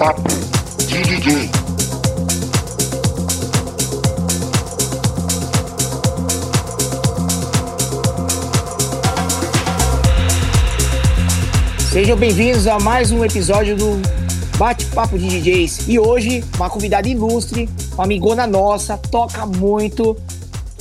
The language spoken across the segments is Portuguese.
Bate-papo de DJ. Sejam bem-vindos a mais um episódio do Bate-Papo de DJs. E hoje, uma convidada ilustre, uma amigona nossa, toca muito.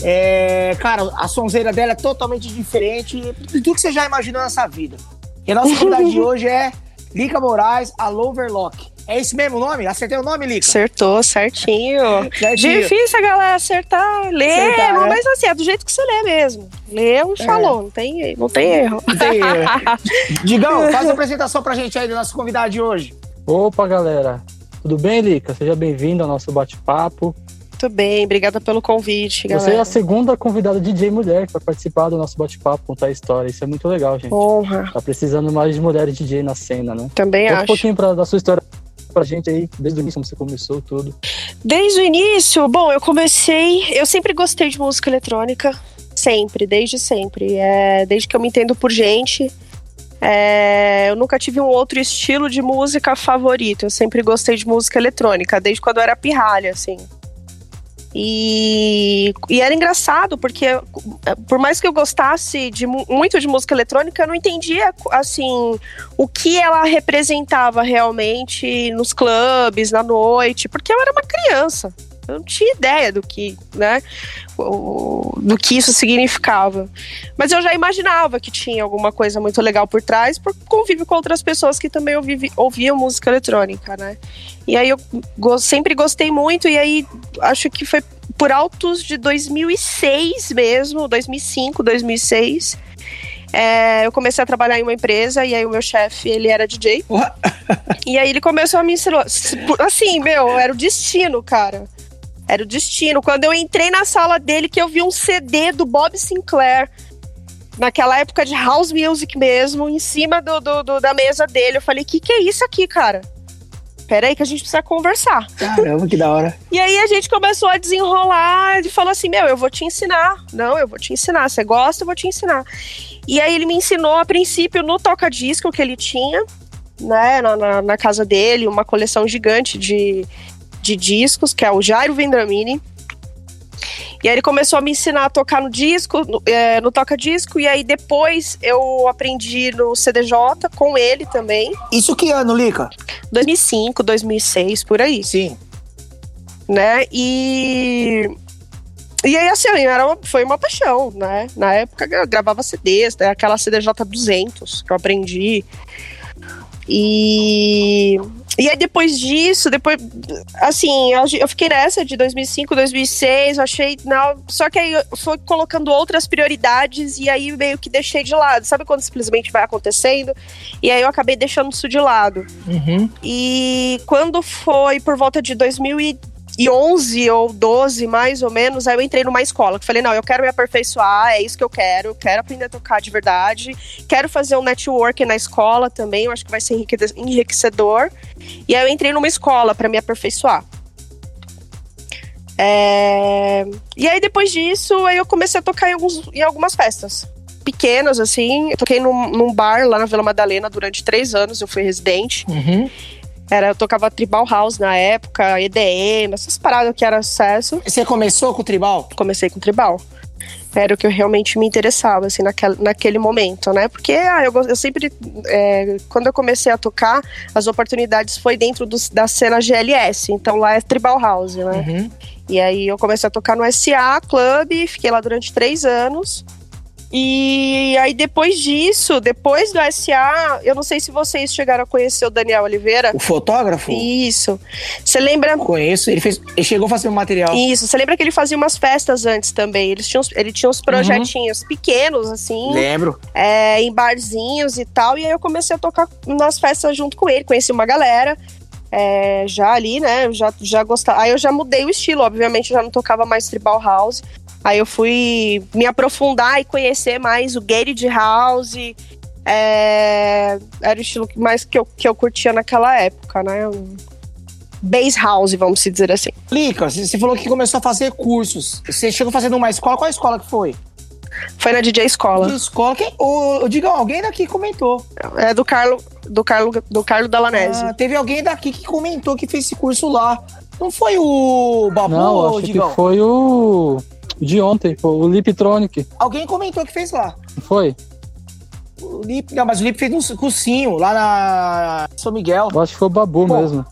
É, cara, a sonzeira dela é totalmente diferente de tudo que você já imaginou nessa vida. E a nossa convidada de hoje é Lica Moraes, a Loverlock. É esse mesmo o nome? Acertei o nome, Lica? Acertou, certinho. Certinho. Difícil a galera acertar. Lê, Acertar, não, né? mas assim, é do jeito que você lê mesmo. Leu e falou, não tem, não tem erro. Não tem erro. Digão, faz uma apresentação pra gente aí do nosso convidado de hoje. Opa, galera. Tudo bem, Lica? Seja bem-vindo ao nosso bate-papo. Muito bem, obrigada pelo convite, Você é galera. a segunda convidada DJ mulher que vai participar do nosso bate-papo, contar a história. Isso é muito legal, gente. Honra, Tá precisando mais de mulheres DJ na cena, né? também Conta um acho. pouquinho pra, da sua história pra gente aí, desde o início, como você começou, tudo. Desde o início, bom, eu comecei. Eu sempre gostei de música eletrônica. Sempre, desde sempre. É, desde que eu me entendo por gente. é, eu nunca tive um outro estilo de música favorito. Eu sempre gostei de música eletrônica, desde quando eu era pirralha, assim. E, e era engraçado, porque por mais que eu gostasse de, mu- muito de música eletrônica, eu não entendia, assim, o que ela representava realmente nos clubes, na noite, porque eu era uma criança. Eu não tinha ideia do que, né, do que isso significava. Mas eu já imaginava que tinha alguma coisa muito legal por trás, por convívio com outras pessoas que também ouvi- ouviam música eletrônica, né? E aí eu sempre gostei muito, e aí acho que foi por altos de 2006 mesmo, 2005, 2006. é, eu comecei a trabalhar em uma empresa e aí o meu chefe, ele era DJ. E aí ele começou a me ensinar. Assim, meu, era o destino, cara. Era o destino. Quando eu entrei na sala dele, que eu vi um CD do Bob Sinclair, naquela época de house music mesmo, em cima do, do- do- da mesa dele, eu falei: que que é isso aqui, cara? Peraí, que a gente precisa conversar. Caramba, que da hora. E aí a gente começou a desenrolar e falou assim: Meu, eu vou te ensinar. Não, eu vou te ensinar. Você gosta, eu vou te ensinar. E aí ele me ensinou, a princípio, no toca-disco que ele tinha, né, na, na, na casa dele, uma coleção gigante de, de discos, que é o Jairo Vendramini. E aí ele começou a me ensinar a tocar no disco, no, é, no toca-disco, e aí depois eu aprendi no CDJ com ele também. Isso que ano, Lica? 2005, 2006, por aí Sim. né? E. E aí, assim, era uma- foi uma paixão, né? Na época eu gravava CDs, né? aquela CDJ 200 que eu aprendi. E. E aí, depois disso, depois. Assim, eu, eu fiquei nessa de 2005, 2006, eu achei. Não, só que aí eu fui colocando outras prioridades e aí meio que deixei de lado. Sabe quando simplesmente vai acontecendo? E aí eu acabei deixando isso de lado. Uhum. E quando foi por volta de 2011 ou 12, mais ou menos, aí eu entrei numa escola. Que falei, não, eu quero me aperfeiçoar, é isso que eu quero. Quero aprender a tocar de verdade. Quero fazer um network na escola também, eu acho que vai ser enrique- enriquecedor. E aí eu entrei numa escola para me aperfeiçoar. É, E aí depois disso, aí eu comecei a tocar em, alguns, em algumas festas. Pequenas, assim. Eu toquei num, num bar lá na Vila Madalena durante três anos, eu fui residente. Uhum. Era, eu tocava Tribal House na época, EDM, essas paradas que era sucesso. Você começou com o tribal? Comecei com Tribal. Era o que eu realmente me interessava, assim, naquele, naquele momento, né? Porque ah, eu, eu sempre. é, quando eu comecei a tocar, as oportunidades foi dentro dos- da cena GLS. Então lá é Tribal House, né? Uhum. E aí eu comecei a tocar no SA Club, fiquei lá durante três anos. E aí depois disso, depois do SA, eu não sei se vocês chegaram a conhecer o Daniel Oliveira. O fotógrafo? Isso. Você lembra? Conheço. Ele, fez, ele chegou a fazer um material. Isso. Você lembra que ele fazia umas festas antes também? Eles tinham, ele tinha uns projetinhos pequenos, assim, Lembro. é, em barzinhos e tal. E aí eu comecei a tocar nas festas junto com ele. Conheci uma galera. é, já ali, né? Já, já gostava. Aí eu já mudei o estilo, obviamente, eu já não tocava mais tribal house. Aí eu fui me aprofundar e conhecer mais o Garage House. É, era o estilo que mais que eu, que eu curtia naquela época, né? Um Bass House, vamos se dizer assim. Lica, você falou que começou a fazer cursos. Você chegou fazendo uma escola. Qual escola que foi? Foi na DJ Escola. De escola. Quem, o, o, diga, alguém daqui comentou. É do Carlo, do Carlo, do Carlo Dalanese. Ah, teve alguém daqui que comentou que fez esse curso lá. Não foi o Babu, Não, acho Digão? que foi o de ontem, pô, o Liptronic. Alguém comentou que fez lá. Foi? O Lip, não, mas o Lip fez um cursinho lá na São Miguel. Eu acho que foi o Babu Pô, mesmo.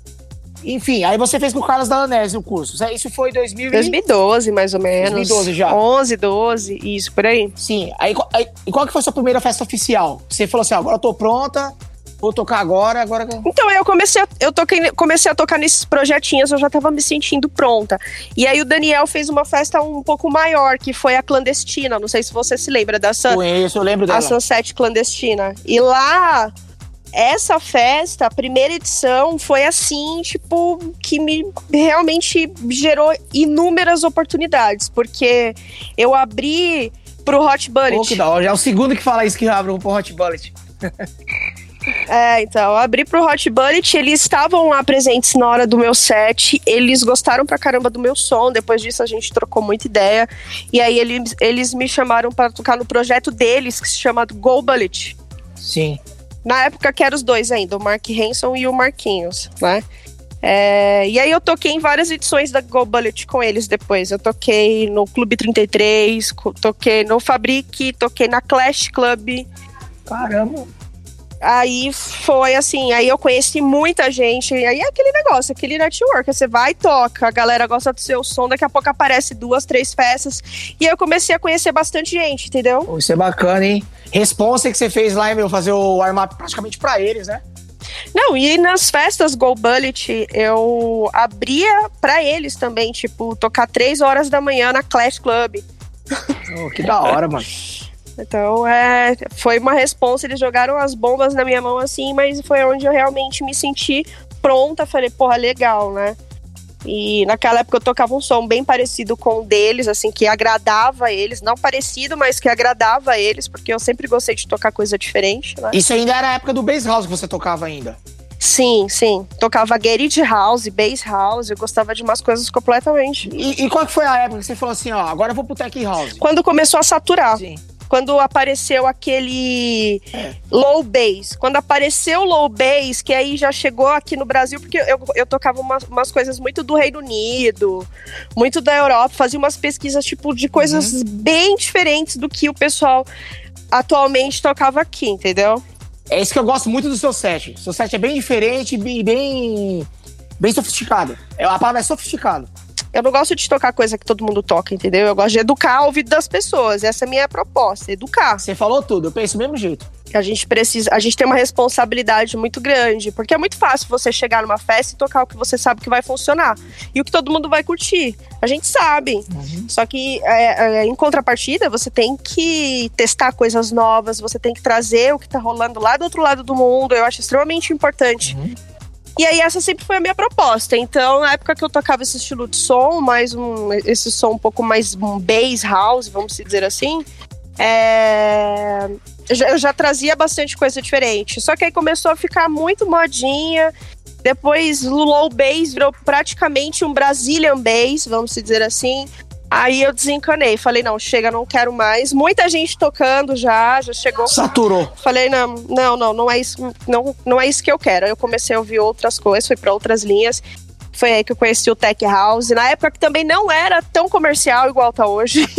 Enfim, aí você fez com o Carlos Dalanese o curso. Isso foi em 2000 e... 2012, mais ou menos. 2012 já. 11, 12, isso, por aí. Sim. Aí, aí, e qual que foi a sua primeira festa oficial? Você falou assim, ó, agora eu tô pronta, vou tocar agora, agora... Então, eu comecei a, eu toquei, comecei a tocar nesses projetinhos, eu já tava me sentindo pronta. E aí o Daniel fez uma festa um pouco maior, que foi a clandestina. Não sei se você se lembra da Sun, Conheço, eu lembro dela. a Sunset Clandestina. E lá, essa festa, a primeira edição, foi assim, tipo, que me realmente gerou inúmeras oportunidades. Porque eu abri pro Hot Bullet. Pô, que da hora. Já é o segundo que fala isso que abre pro Hot Bullet. É, então, eu abri pro Hot Bullet, eles estavam lá presentes na hora do meu set, eles gostaram pra caramba do meu som, depois disso a gente trocou muita ideia, e aí eles, eles me chamaram para tocar no projeto deles, que se chama Go Bullet. Sim. Na época que eram os dois ainda, o Mark Hanson e o Marquinhos, né? É, e aí eu toquei em várias edições da Go Bullet com eles depois. Eu toquei no Clube 33, co- toquei no Fabric, toquei na Clash Club, Caramba. Aí foi assim, aí eu conheci muita gente, e aí é aquele negócio, aquele network, você vai e toca, a galera gosta do seu som, daqui a pouco aparece duas, três festas, e aí eu comecei a conhecer bastante gente, entendeu? Isso é bacana, hein? Responsa que você fez lá, hein, meu, fazer o warm-up praticamente pra eles, né? Não, e nas festas Go Bullet, eu abria pra eles também, tipo, tocar três horas da manhã na Clash Club. Pô, que da hora, mano. Então, é, foi uma responsa, eles jogaram as bombas na minha mão assim, mas foi onde eu realmente me senti pronta, falei, porra, legal, né? E naquela época eu tocava um som bem parecido com o deles, assim, que agradava eles, não parecido, mas que agradava eles, porque eu sempre gostei de tocar coisa diferente, né? Isso ainda era a época do Bass House que você tocava ainda. Sim, sim. Tocava garage house, bass house, eu gostava de umas coisas completamente. E, e qual que foi a época que você falou assim, ó, agora eu vou pro Tech House? Quando começou a saturar, Sim. Quando apareceu aquele low bass. Quando apareceu o low bass, que aí já chegou aqui no Brasil, porque eu, eu tocava umas, umas coisas muito do Reino Unido, muito da Europa, fazia umas pesquisas tipo de coisas bem diferentes do que o pessoal atualmente tocava aqui, entendeu? É isso que eu gosto muito do seu set. Seu set é bem diferente e bem, bem sofisticado. É, A palavra é sofisticado. Eu não gosto de tocar coisa que todo mundo toca, entendeu? Eu gosto de educar o ouvido das pessoas. Essa é a minha proposta, educar. Você falou tudo, eu penso do mesmo jeito. A gente precisa, a gente tem uma responsabilidade muito grande, porque é muito fácil você chegar numa festa e tocar o que você sabe que vai funcionar e o que todo mundo vai curtir. A gente sabe. Só que é, é, em contrapartida, você tem que testar coisas novas, você tem que trazer o que tá rolando lá do outro lado do mundo. Eu acho extremamente importante. E aí essa sempre foi a minha proposta. Então, na época que eu tocava esse estilo de som, mais um esse som um pouco mais um bass house, vamos dizer assim, é, eu já- eu já trazia bastante coisa diferente. Só que aí começou a ficar muito modinha. Depois low bass virou praticamente um Brazilian bass, vamos dizer assim. Aí eu desencanei, falei, não, chega, não quero mais. Muita gente tocando já, já chegou. Saturou. Falei, não, não, não, não é isso, não, não é isso que eu quero. Aí eu comecei a ouvir outras coisas, fui para outras linhas. Foi aí que eu conheci o Tech House, na época que também não era tão comercial igual tá hoje.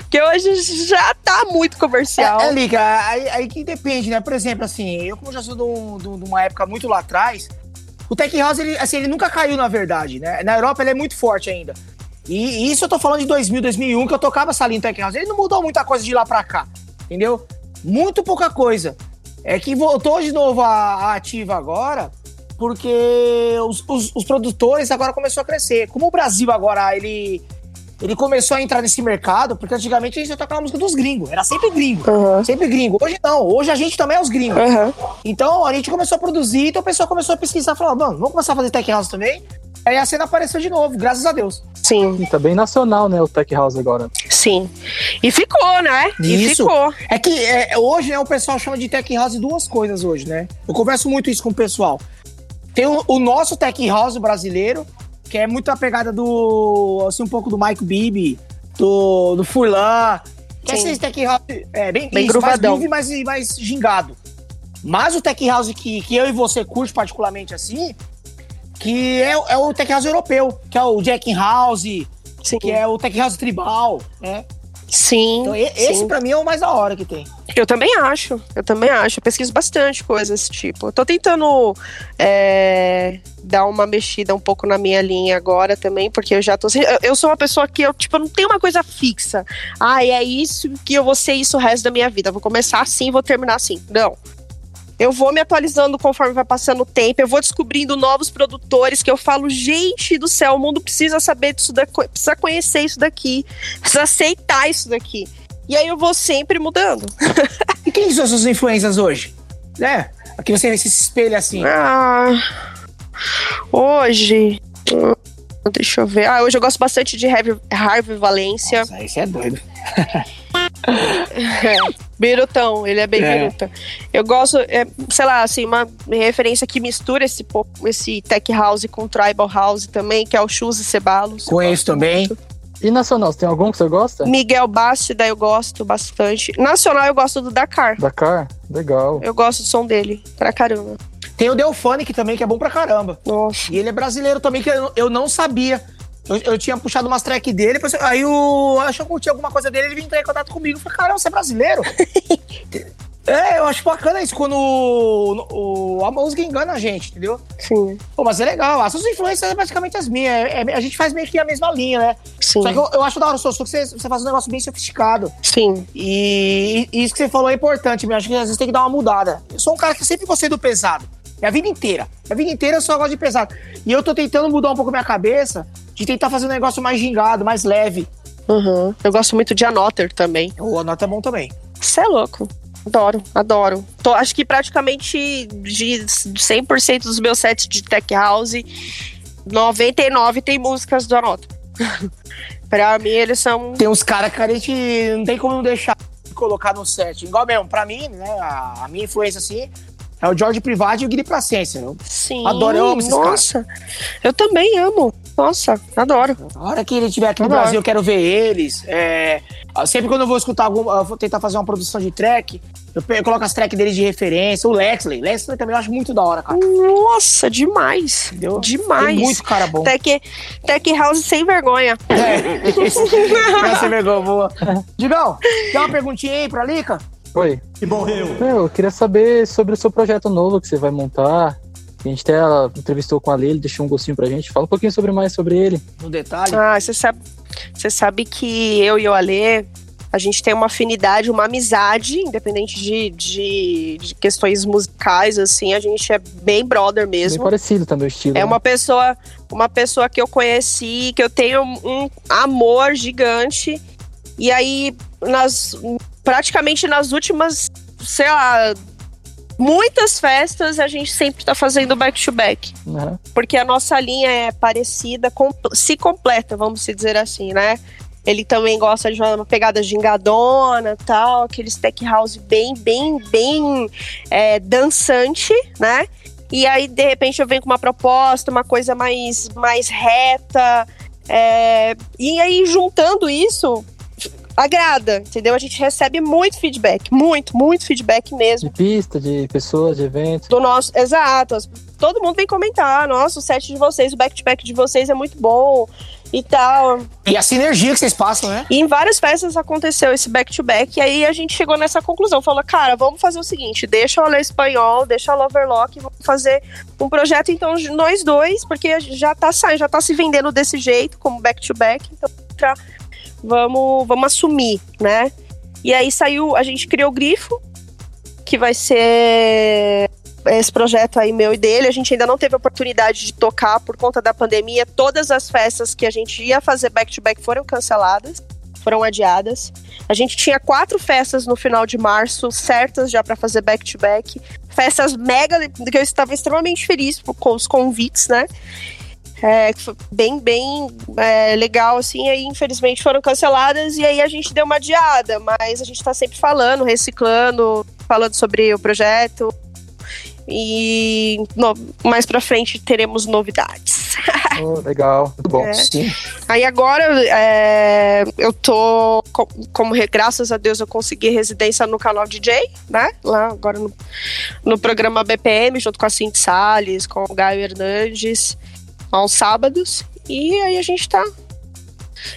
Porque hoje já tá muito comercial. É, é Lica, aí, aí que depende, né? Por exemplo, assim, eu como já sou de, um- de de uma época muito lá atrás, o Tech House, ele, assim, ele nunca caiu, na verdade, né? Na Europa ele é muito forte ainda. E, e isso eu tô falando de 2000, 2001, que eu tocava do Tech House. Ele não mudou muita coisa de lá pra cá, entendeu? Muito pouca coisa. É que voltou de novo a, a ativa agora, porque os, os- os produtores agora começou a crescer. Como o Brasil agora, ele... Ele começou a entrar nesse mercado, porque antigamente a gente ia tocar a música dos gringos. Era sempre gringo. Aham, Sempre gringo. Hoje não. Hoje a gente também é os gringos. aham. Então a gente começou a produzir, então o pessoal começou a pesquisar, falou, mano, vamos começar a fazer tech house também. Aí a cena apareceu de novo, graças a Deus. Sim, E tá bem nacional, né, o Tech House agora. sim. E ficou, né? E Isso. ficou. É que é, hoje, né, o pessoal chama de tech house duas coisas hoje, né? Eu converso muito isso com o pessoal. Tem o, o nosso tech house brasileiro, que é muito a pegada do, assim, um pouco do Mike Bibi, do, do Furlan. Que é esse tech house é, bem, Bem isso, mais groove, mais, mais gingado. Mas o tech house que, que eu e você curte particularmente assim, que é, é o tech house europeu, que é o Jack House, Sim. que é o tech house tribal, né? Sim. Então esse pra mim é o mais da hora que tem. Eu também acho, eu também acho. Eu pesquiso bastante coisas desse tipo. Eu tô tentando é, dar uma mexida um pouco na minha linha agora também, porque eu já tô. eu- Eu sou uma pessoa que eu, tipo, não tenho uma coisa fixa. Ah, é isso que eu vou ser isso o resto da minha vida. Eu vou começar assim e vou terminar assim. Não. Eu vou me atualizando conforme vai passando o tempo, eu vou descobrindo novos produtores que eu falo, gente do céu, o mundo precisa saber disso daqui, precisa conhecer isso daqui, precisa aceitar isso daqui. E aí eu vou sempre mudando. E quem são as suas influências hoje? Né? Aqui você se espelha assim. Ah, hoje. hum, Deixa eu ver. Ah, hoje eu gosto bastante de Harvey, Harvey Valência. Nossa, esse é doido. É, Birutão, ele é bem É. biruta. Eu gosto, é, sei lá, assim, uma referência que mistura esse, pop- esse tech house com tribal house também, que é o Chus e Cebalos. Conheço também. E nacional, você tem algum que você gosta? Miguel Bastida eu gosto bastante. Nacional eu gosto do Dakar. Dakar? Legal. Eu gosto do som dele, pra caramba. Tem o Delphonic também, que é bom pra caramba. Nossa. E ele é brasileiro também, que eu não sabia. Eu, eu tinha puxado umas track dele, aí o. Acho que eu curti alguma coisa dele, ele veio entrar em contato comigo. Eu falei, caramba, você é brasileiro? é, eu acho bacana isso, quando o, o- a música engana a gente, entendeu? Sim, Pô, mas é legal. As suas influências são basicamente as minhas. É- é- a gente faz meio que a mesma linha, né? sim, Só que eu, eu acho da hora o seu que você, você faz um negócio bem sofisticado. sim. E, e isso que você falou é importante, eu acho que às vezes tem que dar uma mudada. Eu sou um cara que sempre gostei do pesado. É a vida inteira. A vida inteira eu só gosto de pesado. E eu tô tentando mudar um pouco minha cabeça de tentar fazer um negócio mais gingado, mais leve. Uhum. Eu gosto muito de Anotter também. O Anota é bom também. Você é louco. Adoro, adoro. Tô, acho que praticamente de 100% dos meus sets de Tech House, 99 tem músicas do Anota. pra mim, eles são. Tem uns caras que a gente não tem como não deixar de colocar no set. Igual mesmo, pra mim, né, a, a minha influência assim é o George Privado e o Guilherme Placência. Eu- Sim. Adoro, eu amo esses Nossa, eu também amo. Nossa, adoro. A hora que ele estiver aqui no Adoro. Brasil, eu quero ver eles. É, sempre quando eu vou escutar algum, eu vou tentar fazer uma produção de track, eu, eu coloco as tracks deles de referência. O Lexley, Lexley também eu acho muito da hora, cara. Nossa, demais. Entendeu? Demais. Tem muito cara bom. Tech, tech House sem vergonha. É. É vergonha boa. Digão, tem uma perguntinha aí pra Lica? Oi. E morreu. Meu, eu queria saber sobre o seu projeto novo que você vai montar. A gente até ela entrevistou com a Lê, ele deixou um gostinho pra gente. Fala um pouquinho sobre mais sobre ele. No detalhe. Ah, você sabe, você sabe que eu e o Alê, a gente tem uma afinidade, uma amizade, independente de, de, de questões musicais, assim, a gente é bem brother Bem mesmo. parecido também o estilo. É né? uma pessoa, uma pessoa que eu conheci, que eu tenho um amor gigante. E aí, nas, praticamente nas últimas, sei lá, muitas festas, a gente sempre tá fazendo back-to-back Né? porque a nossa linha é parecida, se completa, vamos dizer assim, né? Ele também gosta de uma pegada gingadona, tal, aqueles tech house bem, bem, bem é, dançante, né? E aí, de repente, eu venho com uma proposta, uma coisa mais, mais reta. é, E aí, juntando isso, agrada, entendeu? A gente recebe muito feedback, muito, muito feedback mesmo De pista, de pessoas, de eventos. do nosso. Exato. as- Todo mundo vem comentar. Nossa, o set de vocês, o back-to-back de vocês é muito bom e tal. E a sinergia que vocês passam, né? E em várias festas aconteceu esse back-to-back. E aí a gente chegou nessa conclusão. Falou, cara, vamos fazer o seguinte: deixa eu ler espanhol, deixa a Loverlock, vamos fazer um projeto, então, de nós dois, porque já tá saindo, já tá se vendendo desse jeito, como back-to-back. Então, pra- vamos, vamos assumir, né? E aí saiu, a gente criou o Grifo, que vai ser esse projeto aí meu e dele. A gente ainda não teve oportunidade de tocar por conta da pandemia. Todas as festas que a gente ia fazer back-to-back foram canceladas, foram adiadas. A gente tinha quatro festas no final de março, certas já para fazer back-to-back. Festas mega, que eu estava extremamente feliz com os convites, né? É, que foi bem, bem é, legal, assim, aí infelizmente foram canceladas e aí a gente deu uma adiada, mas a gente tá sempre falando, reciclando, falando sobre o projeto e no- mais pra frente teremos novidades. Oh, legal, muito bom. É. Sim. Aí agora é, eu tô, co- como graças a Deus eu consegui residência no canal DJ, né? Lá agora no, no programa BPM, junto com a Cinti Salles, com o Gaio Hernandes, aos sábados. E aí a gente tá.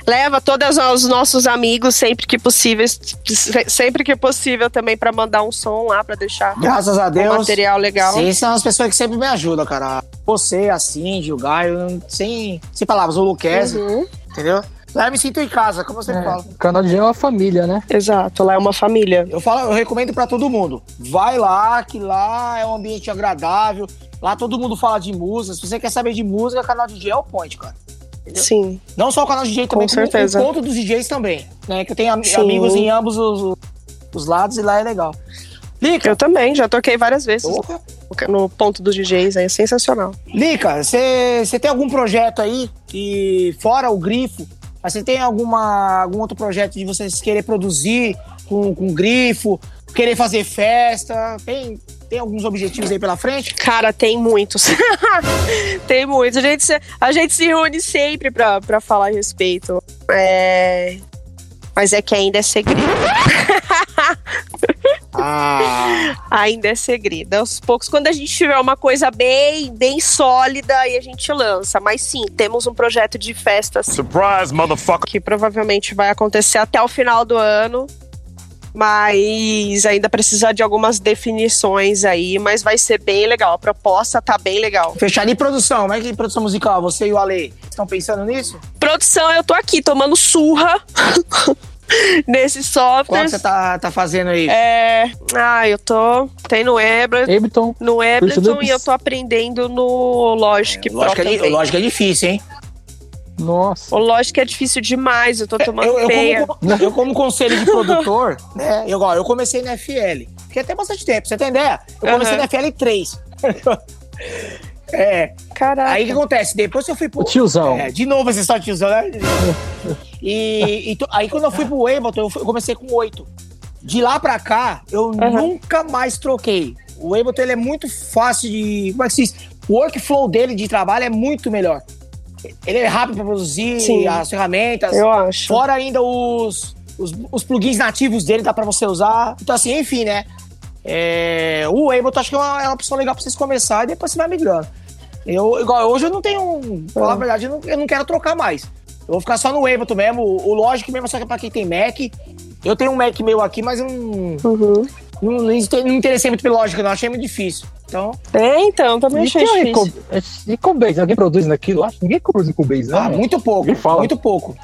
Leva todos os nossos amigos sempre que possível, se- sempre que possível também pra mandar um som lá, pra deixar Graças a um Deus. material legal. Vocês são as pessoas que sempre me ajudam, cara. Você, a Cindy, o Gaio, sem, sem palavras, o Luquez, Uhum, entendeu? Lá eu me sinto em casa, como você É, fala. o canal de é uma família, né? exato, lá é uma família. Eu falo, eu recomendo pra todo mundo. Vai lá, que lá é um ambiente agradável. Lá todo mundo fala de música. Se você quer saber de música, canal DJ é o point, cara. Entendeu? Sim. Não só o canal DJ também, Com certeza. o ponto dos DJs também. Né? Que eu tenho am- Sim. amigos em ambos os, os lados e lá é legal. Lica, Eu também, já toquei várias vezes porra. no ponto dos DJs, aí é sensacional. Lica, você tem algum projeto aí que, fora o grifo, você tem alguma, algum outro projeto de vocês querer produzir com, com grifo, querer fazer festa? Tem, tem alguns objetivos aí pela frente? Cara, tem muitos. tem muitos. A gente, se, a gente se reúne sempre pra, pra falar a respeito. É... Mas é que ainda é segredo. Ah, Ainda é segredo. Aos poucos, quando a gente tiver uma coisa bem, bem sólida, aí a gente lança. Mas sim, temos um projeto de festa assim, Surprise, motherfucker. que provavelmente vai acontecer até o final do ano. Mas ainda precisa de algumas definições aí, mas vai ser bem legal. A proposta tá bem legal. fechar de produção, como é que produção musical? Você e o Ale estão pensando nisso? Produção, eu tô aqui tomando surra nesse Qual software. que você tá, tá fazendo aí? É. Ah, eu tô. Tem no Ableton, Ableton, no Ableton Loops. e eu tô aprendendo no Logic Pro lógico, é, di- também. lógico é difícil, hein? nossa. O Logic é difícil demais, eu tô tomando Eu, eu, peia. como, eu, como conselho de produtor, né? Eu, ó, eu comecei na FL. Fiquei até bastante tempo, você tem ideia? Eu comecei Aham. na FL 3. é, Caraca. aí o que acontece? Depois eu fui pro. O tiozão. É, de novo esse só tiozão, né? E, e to- aí quando eu fui pro Ableton, eu, fui- eu comecei com 8. De lá pra cá, eu nunca mais troquei. O Ableton ele é muito fácil de. Como é que se diz? O workflow dele de trabalho é muito melhor. Ele é rápido pra produzir Sim. as ferramentas. Eu acho. Fora ainda os, os, os plugins nativos dele, dá pra você usar. Então, assim, enfim, né? É, o Ableton acho que é uma, é uma opção legal pra vocês começarem e depois você vai migrando. Eu, igual, hoje eu não tenho. Pra falar a verdade, eu não, eu não quero trocar mais. Eu vou ficar só no Ableton mesmo. O, o Logic mesmo, só que é pra quem tem Mac. Eu tenho um Mac meu aqui, mas eu não, Uhum. não, não, não interessei muito pelo Logic, não. Achei muito difícil. Então, É, então, também E achei difícil. E Cubase? Alguém produz naquilo? Acho que ninguém produz em Cubase, ah, né? muito pouco. Muito pouco.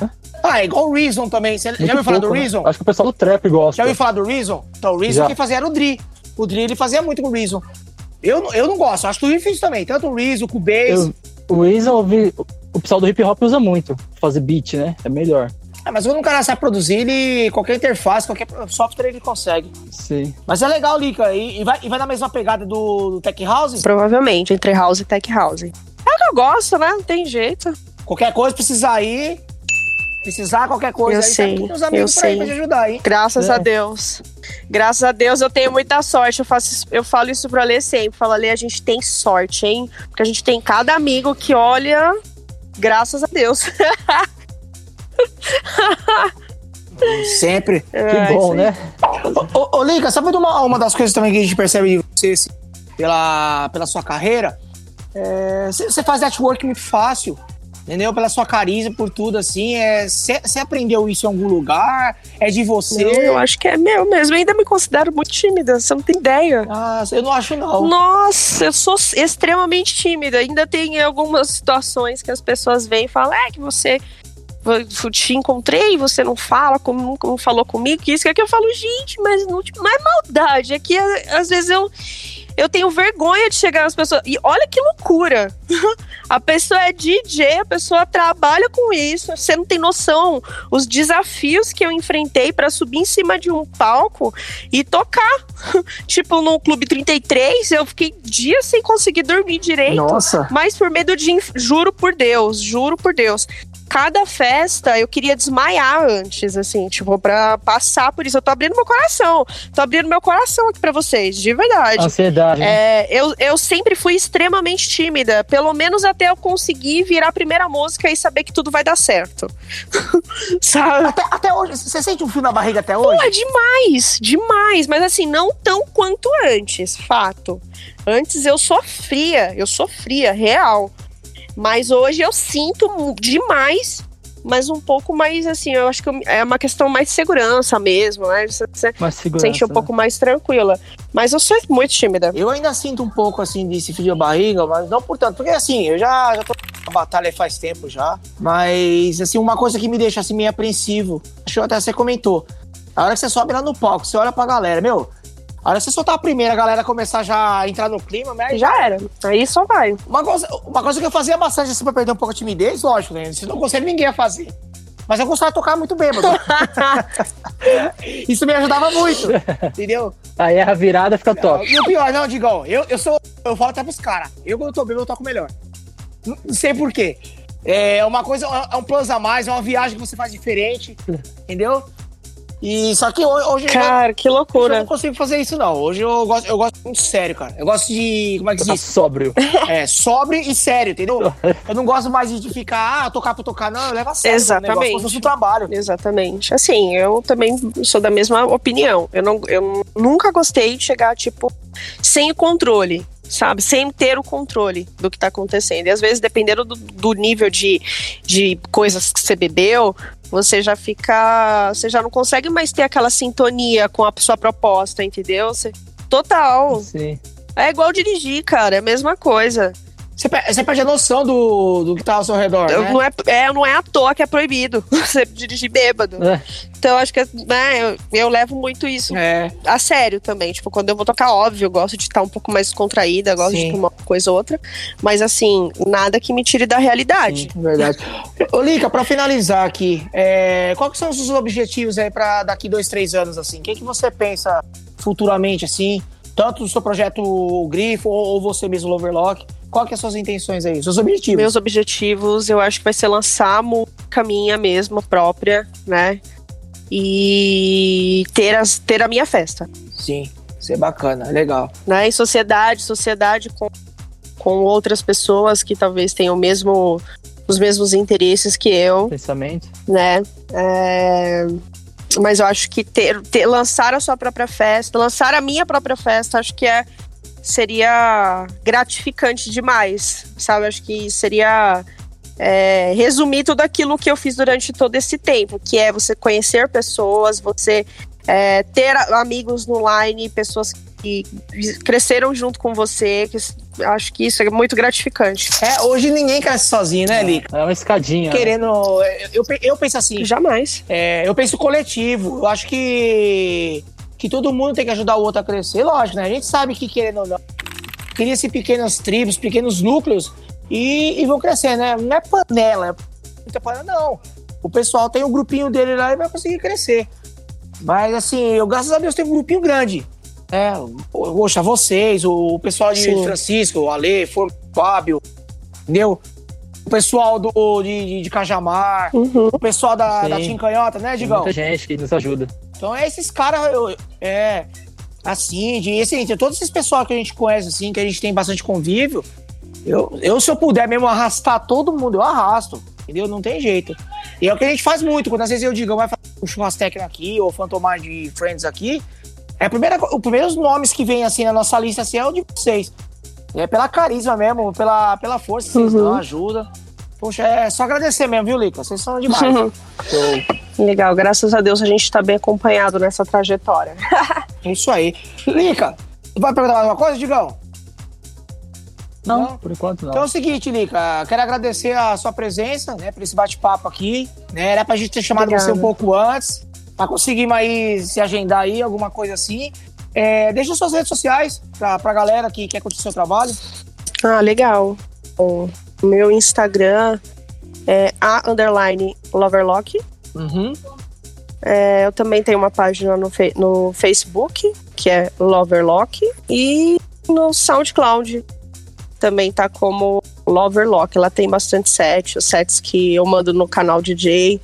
Ah, é igual o Reason também. Você já ouviu falar do né? Reason? Acho que o pessoal do trap gosta. Já ouviu falar do Reason? Então, o Reason Já. quem fazia era o Dri. O Dri, ele fazia muito com o Reason. Eu, não- eu não gosto, acho tudo difícil também. Tanto o Reason, com o. Eu- o Reason, eu vi- o pessoal do hip hop usa muito. Fazer beat, né? É melhor. Ah, mas quando um cara sabe produzir, ele, qualquer interface, qualquer software ele consegue. Sim. Mas é legal, Lica. E, e vai, e vai na mesma pegada do, do Tech House? Provavelmente, entre house e tech house. É o que eu gosto, né? Não tem jeito. Qualquer coisa, precisar ir. Precisar qualquer coisa Eu aí, sei, que uns amigos eu pra, pra te ajudar, hein? Graças É. a Deus. Graças a Deus eu tenho muita sorte. Eu, faço, eu falo isso pra Lê sempre. Falo, Lê, a gente tem sorte, hein? Porque a gente tem cada amigo que olha. Graças a Deus. Sempre. Que É, bom, isso aí. né? Ô, ô, ô Lica, sabe de uma, uma das coisas também que a gente percebe de você assim, pela, pela sua carreira? É, Você você faz network muito fácil, entendeu? Pela sua carisma, por tudo, assim. Você aprendeu isso em algum lugar? É de você? Não, eu acho que é meu mesmo. Eu ainda me considero muito tímida, você não tem ideia. Ah, eu não acho, não. Nossa, eu sou extremamente tímida. Ainda tem algumas situações que as pessoas vêm e falam: é que você. eu te encontrei e você não fala, como não falou comigo, que isso que é que eu falo, gente, mas não, não é maldade. É que às vezes eu, eu tenho vergonha de chegar nas pessoas. E olha que loucura! a pessoa é DJ, a pessoa trabalha com isso. Você não tem noção os desafios que eu enfrentei para subir em cima de um palco e tocar. tipo, no Clube 33, eu fiquei dias sem conseguir dormir direito. Nossa. Mas por medo de. Juro por Deus, juro por Deus. Cada festa eu queria desmaiar antes, assim, tipo, pra passar por isso. Eu tô abrindo meu coração. Tô abrindo meu coração aqui pra vocês, de verdade. Ansiedade. né? É, eu, eu sempre fui extremamente tímida, pelo menos até eu conseguir virar a primeira música e saber que tudo vai dar certo. Sabe? Até, até hoje, você sente um fio na barriga até hoje? Pô, demais, demais. Mas assim, não tão quanto antes, fato. Antes eu sofria, eu sofria, real. Mas hoje eu sinto demais, mas um pouco mais assim, eu acho que é uma questão mais de segurança mesmo, né? Você Mais segurança. sente um né? pouco mais tranquila. Mas eu sou muito tímida. Eu ainda sinto um pouco assim desse fio de barriga, mas não por tanto, porque assim, eu já, já tô na batalha faz tempo já. Mas assim, uma coisa que me deixa assim meio apreensivo, acho que até você comentou. A hora que você sobe lá no palco, você olha pra galera, meu. A que você soltar a primeira, a galera começar já a entrar no clima, mas Já era. Aí só vai. Uma coisa, uma coisa que eu fazia bastante assim pra perder um pouco a timidez, lógico, né? Se não consegue, ninguém ia fazer. Mas eu gostava de tocar muito bem, mano. Isso me ajudava muito, entendeu? Aí a virada fica top. E o pior, não, Digão, eu, eu sou. Eu falo até pros caras. Eu, quando eu tô bêbado, eu toco melhor. Não não sei por quê. É uma coisa, é um plus a mais, é uma viagem que você faz diferente, entendeu? E só que hoje, hoje eu- Cara, que hoje eu loucura. não consigo fazer isso, não. Hoje eu gosto, eu gosto muito sério, cara. Eu gosto de. Como é que se Tá diz? sóbrio. É, sóbrio e sério, entendeu? Eu não gosto mais de ficar, ah, tocar pra tocar, não, eu levo a sério. Exatamente. O negócio, como se fosse um trabalho. Exatamente. Assim, eu também sou da mesma opinião. Eu, não, eu nunca gostei de chegar, tipo, sem o controle, sabe? Sem ter o controle do que tá acontecendo. E às vezes, dependendo do, do nível de, de coisas que você bebeu, você já fica. Você já não consegue mais ter aquela sintonia com a sua proposta, entendeu? Você- total. Sim. É igual dirigir, cara. É a mesma coisa. Você, pe- você perde a noção do, do que tá ao seu redor, né? Não, é, é, não é à toa que é proibido você dirigir bêbado. É. Então, acho que né, eu, eu levo muito isso É, a sério também. Tipo, quando eu vou tocar, óbvio, eu gosto de estar um pouco mais contraída, gosto Sim. de tomar uma coisa ou outra. Mas, assim, nada que me tire da realidade. verdade. Ô, Lica, pra finalizar aqui, é, quais são os seus objetivos aí pra daqui dois, três anos, assim? O que, que você pensa futuramente, assim? Tanto no seu projeto Grifo ou, ou você mesmo, Loverlock? Qual que são as suas intenções aí? Seus objetivos? Meus objetivos, eu acho que vai ser lançar a música minha mesma, própria, né? E ter, as, ter a minha festa. Sim, isso é bacana, legal. né? Em sociedade, sociedade com, com outras pessoas que talvez tenham o mesmo, os mesmos interesses que eu, Pensamento. né? É, Mas eu acho que ter, ter- lançar a sua própria festa, lançar a minha própria festa, acho que é seria gratificante demais, sabe? Acho que seria é, resumir tudo aquilo que eu fiz durante todo esse tempo, que é você conhecer pessoas, você é, ter amigos no line, pessoas que cresceram junto com você, que acho que isso é muito gratificante. É, hoje ninguém cresce sozinho, né, Lica? É uma escadinha. né? Querendo. Eu, eu, eu penso assim, Jamais. É, eu penso coletivo. Eu acho que, que todo mundo tem que ajudar o outro a crescer. Lógico, né? A gente sabe que, querendo ou não, cria-se pequenas tribos, pequenos núcleos e, e vão crescer, né? Não é panela, é muita panela, não. O pessoal tem um grupinho dele lá e vai conseguir crescer. Mas, assim, eu, graças a Deus, tenho um grupinho grande. É, poxa, vocês, o pessoal de Sim. Francisco, o Ale, o Fábio, entendeu? O pessoal do, de, de, Cajamar, Uhum. o pessoal da, Sim. da Tim Canhota, né, Tem Digão? muita gente que nos ajuda. Então é esses caras, é, assim, de, assim, todos esses pessoal que a gente conhece, assim, que a gente tem bastante convívio, eu, eu se eu puder mesmo arrastar todo mundo, eu arrasto, entendeu? Não tem jeito. E é o que a gente faz muito, quando às vezes eu digo, vai fazer um churrasco técnico aqui, ou Fantomar de Friends aqui, é a primeira, os primeiros nomes que vem, assim, na nossa lista, assim, é o de vocês. É pela carisma mesmo, pela, pela força que vocês Uhum. dão, ajuda. Poxa, é só agradecer mesmo, viu, Lica? Vocês são demais. Show. Legal, graças a Deus a gente tá bem acompanhado nessa trajetória. É Isso aí. Lica, vai perguntar mais uma coisa, Digão? Não, Não? por enquanto não. Então é o seguinte, Lica, quero agradecer a sua presença, né, por esse bate-papo aqui, né, era pra gente ter chamado Obrigada. você um pouco antes, pra conseguirmos aí se agendar aí, alguma coisa assim. É, deixa suas redes sociais pra, pra galera que quer curtir seu trabalho. Ah, legal. O meu Instagram é a underline Loverlock. Uhum. É, eu também tenho uma página no, no Facebook, que é Loverlock. E no SoundCloud também tá como Loverlock. Ela tem bastante set, os sets que eu mando no canal DJ.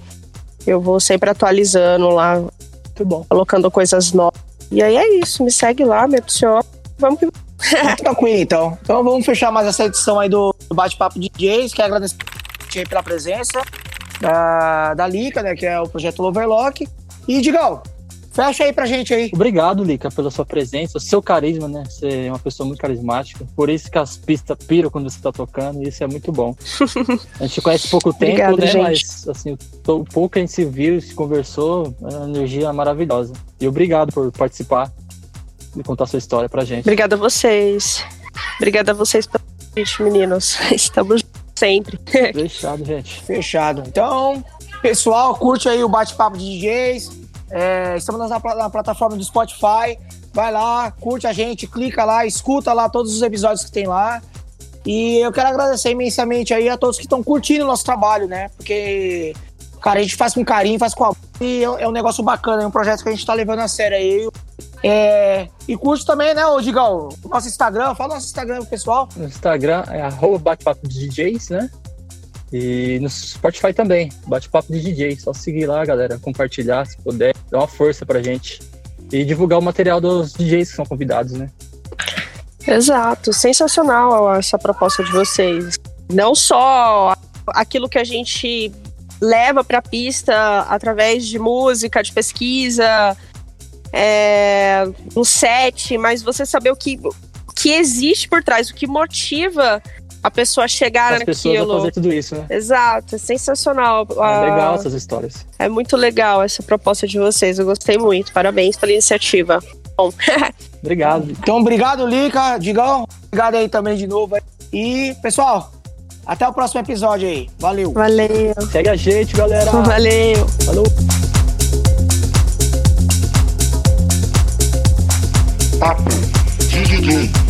Eu vou sempre atualizando lá, Muito bom. colocando coisas novas. E aí é isso, me segue lá, me adiciona. Vamos que Tranquilo, então. Então vamos fechar mais essa edição aí do do Bate-Papo DJs. Quero agradecer pela presença da, da Lica, né? Que é o projeto Loverlock. E, Digão, fecha aí pra gente aí. Obrigado, Lica, pela sua presença, seu carisma, né? Você é uma pessoa muito carismática. Por isso que as pistas piram quando você tá tocando, e isso é muito bom. A gente conhece pouco tempo, Obrigada, né? gente. Mas assim, o pouco que a gente se viu, se conversou, é uma energia maravilhosa. E obrigado por participar e contar sua história pra gente. Obrigada a vocês. Obrigada a vocês pelo convite, meninos. Estamos sempre. Fechado, gente. Fechado. Então, pessoal, curte aí o Bate-Papo de DJs. É, estamos na, na plataforma do Spotify. Vai lá, curte a gente, clica lá, escuta lá todos os episódios que tem lá. E eu quero agradecer imensamente aí a todos que estão curtindo o nosso trabalho, né? Porque, cara, a gente faz com carinho, faz com amor. E é, é um negócio bacana, é um projeto que a gente tá levando a sério aí. É, e curte também, né, ô Digão? O nosso Instagram, fala o nosso Instagram pro pessoal. No Instagram é arroba bate-papo de DJs, né? E no Spotify também, bate-papo de DJ. Só seguir lá, galera, compartilhar se puder, dar uma força pra gente. E divulgar o material dos DJs que são convidados, né? Exato, sensacional essa proposta de vocês. Não só aquilo que a gente leva para a pista através de música, de pesquisa, é, um set, mas você saber o que, o que existe por trás, o que motiva a pessoa a chegar As pessoas a naquilo. fazer tudo isso, né? Exato, é sensacional. É Ah, legal essas histórias. é muito legal essa proposta de vocês. Eu gostei muito. Parabéns pela iniciativa. Bom, Obrigado. Então, obrigado, Lica, Digão. Obrigado aí também de novo. E, pessoal, até o próximo episódio aí. Valeu. valeu. Segue a gente, galera. Valeu. Falou. papo de DJ.